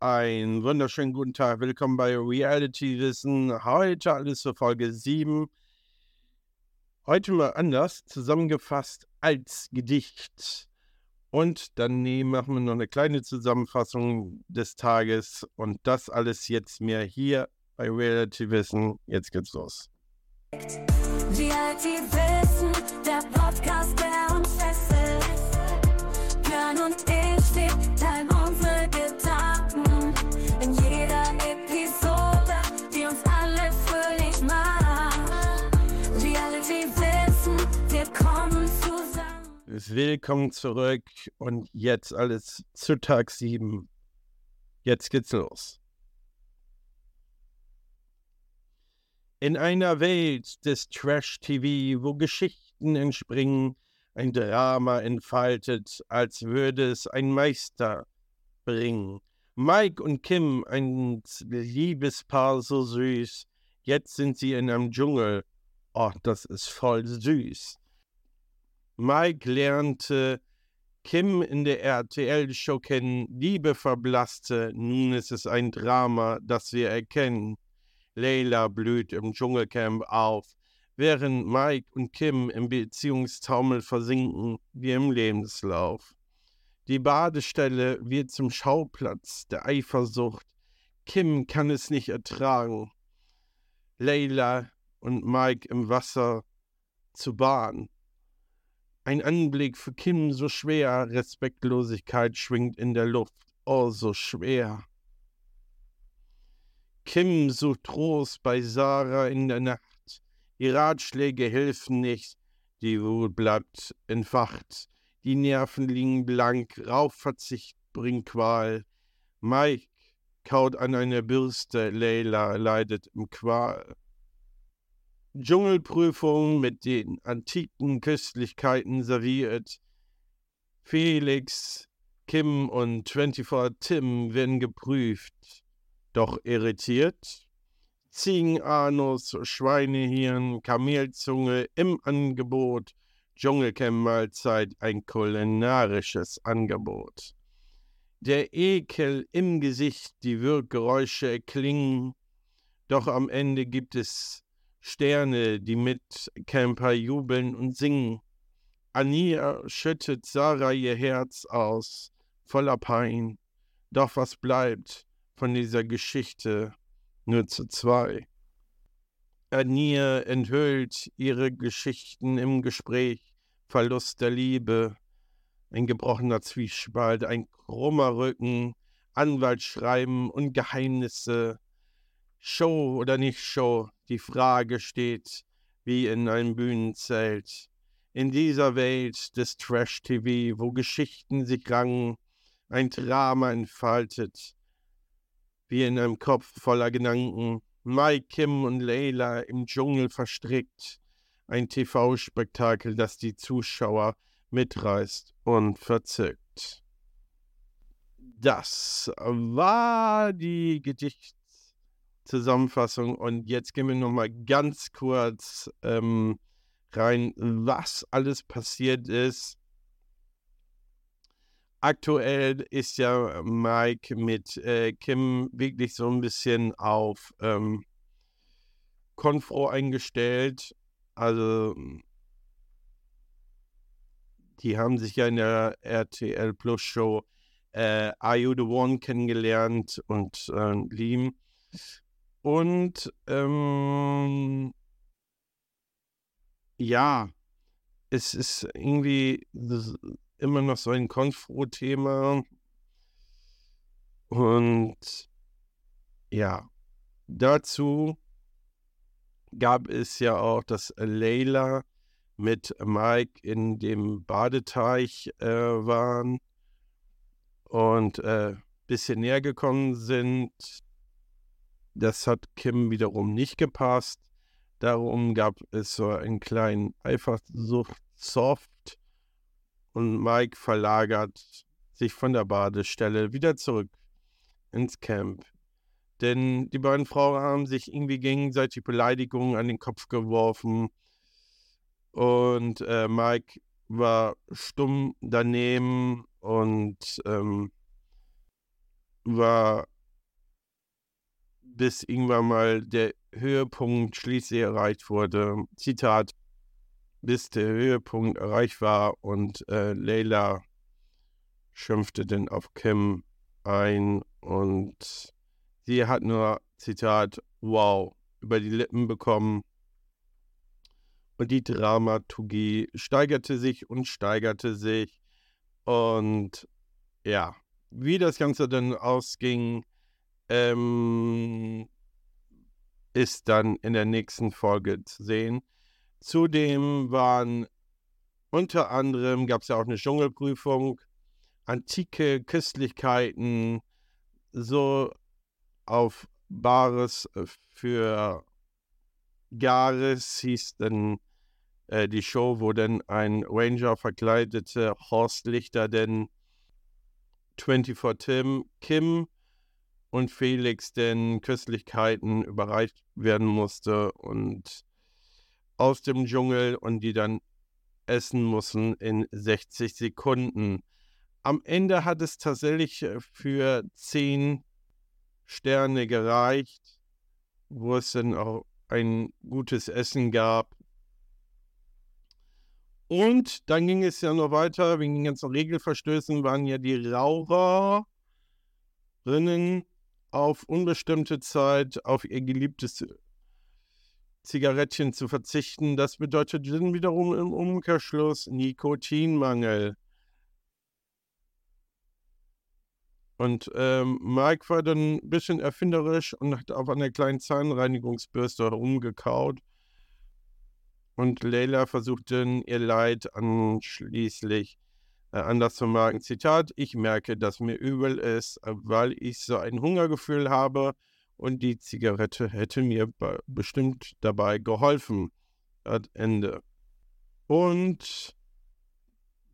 Einen wunderschönen guten Tag. Willkommen bei Reality Wissen. Heute alles zur Folge 7. Heute mal anders zusammengefasst als Gedicht. Und daneben machen wir noch eine kleine Zusammenfassung des Tages. Und das alles jetzt mehr hier bei Reality Wissen. Jetzt geht's los. Reality Wissen, der Podcast, der uns fesselt. Björn und wir kommen zusammen. Willkommen zurück und jetzt alles zu Tag 7. Jetzt geht's los. In einer Welt des Trash-TV, wo Geschichten entspringen, ein Drama entfaltet, als würde es ein Meister bringen. Mike und Kim, ein Liebespaar so süß, jetzt sind sie in einem Dschungel. Oh, das ist voll süß. Mike lernte Kim in der RTL-Show kennen, Liebe verblasste, nun ist es ein Drama, das wir erkennen. Leila blüht im Dschungelcamp auf, während Mike und Kim im Beziehungstaumel versinken wie im Lebenslauf. Die Badestelle wird zum Schauplatz der Eifersucht. Kim kann es nicht ertragen. Leila und Mike im Wasser zu Bahn. Ein Anblick für Kim so schwer, Respektlosigkeit schwingt in der Luft, oh so schwer. Kim sucht Trost bei Sarah in der Nacht. Die Ratschläge helfen nicht, die Wut bleibt entfacht. Die Nerven liegen blank, Rauchverzicht bringt Qual. Mike kaut an einer Bürste, Leila leidet im Qual. Dschungelprüfung mit den antiken Köstlichkeiten serviert. Felix, Kim und 24 Tim werden geprüft. Doch irritiert, Ziegenanus, Schweinehirn, Kamelzunge im Angebot, Dschungelcamp-Mahlzeit, ein kulinarisches Angebot. Der Ekel im Gesicht, die Wirkgeräusche klingen, doch am Ende gibt es Sterne, die mit Camper jubeln und singen. Ania schüttet Sarah ihr Herz aus, voller Pein. Doch was bleibt? von dieser Geschichte nur zu zwei. Ania enthüllt ihre Geschichten im Gespräch, Verlust der Liebe, ein gebrochener Zwiespalt, ein krummer Rücken, Anwaltsschreiben und Geheimnisse. Show oder nicht Show, die Frage steht wie in einem Bühnenzelt. In dieser Welt des Trash-TV, wo Geschichten sich rangen, ein Drama entfaltet, wie in einem Kopf voller Gedanken. Mike, Kim und Leila im Dschungel verstrickt. Ein TV-Spektakel, das die Zuschauer mitreißt und verzückt. Das war die Gedichtszusammenfassung und jetzt gehen wir nochmal ganz kurz ähm, rein, was alles passiert ist aktuell ist ja Mike mit äh, Kim wirklich so ein bisschen auf ähm, Konfro eingestellt. Also die haben sich ja in der RTL Plus Show äh, Are You the One kennengelernt und äh, lieben. Und ähm, ja, es ist irgendwie immer noch so ein Konfro-Thema. Und ja, dazu gab es ja auch, dass Leila mit Mike in dem Badeteich äh, waren und ein äh, bisschen näher gekommen sind. Das hat Kim wiederum nicht gepasst. Darum gab es so einen kleinen Eifersucht-Soft und Mike verlagert sich von der Badestelle wieder zurück ins Camp. Denn die beiden Frauen haben sich irgendwie gegenseitig Beleidigungen an den Kopf geworfen. Und äh, Mike war stumm daneben und ähm, war bis irgendwann mal der Höhepunkt schließlich erreicht wurde. Zitat, bis der Höhepunkt erreicht war und äh, Leila schimpfte dann auf Kim ein und sie hat nur, Zitat, wow, über die Lippen bekommen. Und die Dramaturgie steigerte sich und steigerte sich. Und ja, wie das Ganze dann ausging, ähm, ist dann in der nächsten Folge zu sehen. Zudem waren unter anderem, gab es ja auch eine Dschungelprüfung, antike Köstlichkeiten, so auf Bares für Gares hieß dann äh, die Show, wo dann ein Ranger verkleidete Horst Lichter denn 24 Tim, Kim und Felix den Köstlichkeiten überreicht werden musste und aus dem Dschungel und die dann essen mussten in 60 Sekunden. Am Ende hat es tatsächlich äh, für 10 Sterne gereicht, wo es dann auch ein gutes Essen gab. Und dann ging es ja noch weiter, wegen den ganzen Regelverstößen waren ja die Raucherinnen auf unbestimmte Zeit auf ihr geliebtes Zigarettchen zu verzichten. Das bedeutet dann wiederum im Umkehrschluss Nikotinmangel. Und ähm, Mike war dann ein bisschen erfinderisch und hat auf einer kleinen Zahnreinigungsbürste herumgekaut. Und Leila versucht dann ihr Leid anschließlich äh, anders zu merken. Zitat, ich merke, dass mir übel ist, äh, weil ich so ein Hungergefühl habe und die Zigarette hätte mir bestimmt dabei geholfen. At Ende. Und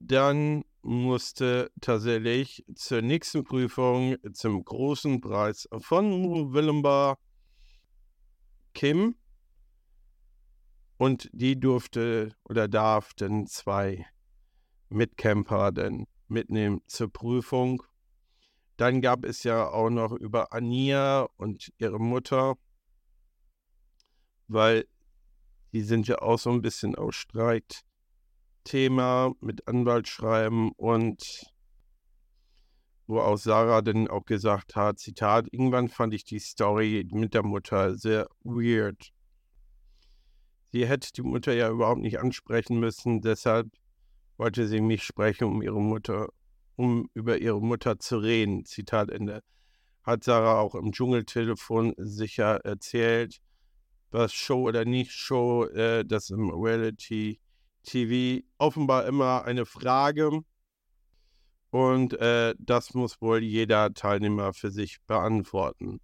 dann musste tatsächlich zur nächsten Prüfung zum großen Preis von Willembar Kim und die durfte oder darf dann zwei Mitcamper dann mitnehmen zur Prüfung. Dann gab es ja auch noch über Ania und ihre Mutter, weil die sind ja auch so ein bisschen aus Streitthema mit Anwaltsschreiben und wo auch Sarah dann auch gesagt hat, Zitat, irgendwann fand ich die Story mit der Mutter sehr weird. Sie hätte die Mutter ja überhaupt nicht ansprechen müssen, deshalb wollte sie mich sprechen, um ihre Mutter, um über ihre Mutter zu reden. Zitat Ende. Hat Sarah auch im Dschungeltelefon sicher erzählt, was Show oder nicht Show, äh, das im Reality TV offenbar immer eine Frage. Und äh, das muss wohl jeder Teilnehmer für sich beantworten.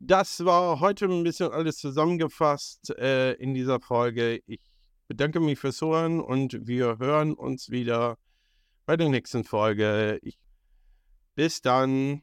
Das war heute ein bisschen alles zusammengefasst äh, in dieser Folge. Ich bedanke mich fürs Hören und wir hören uns wieder bei der nächsten Folge. Ich, bis dann.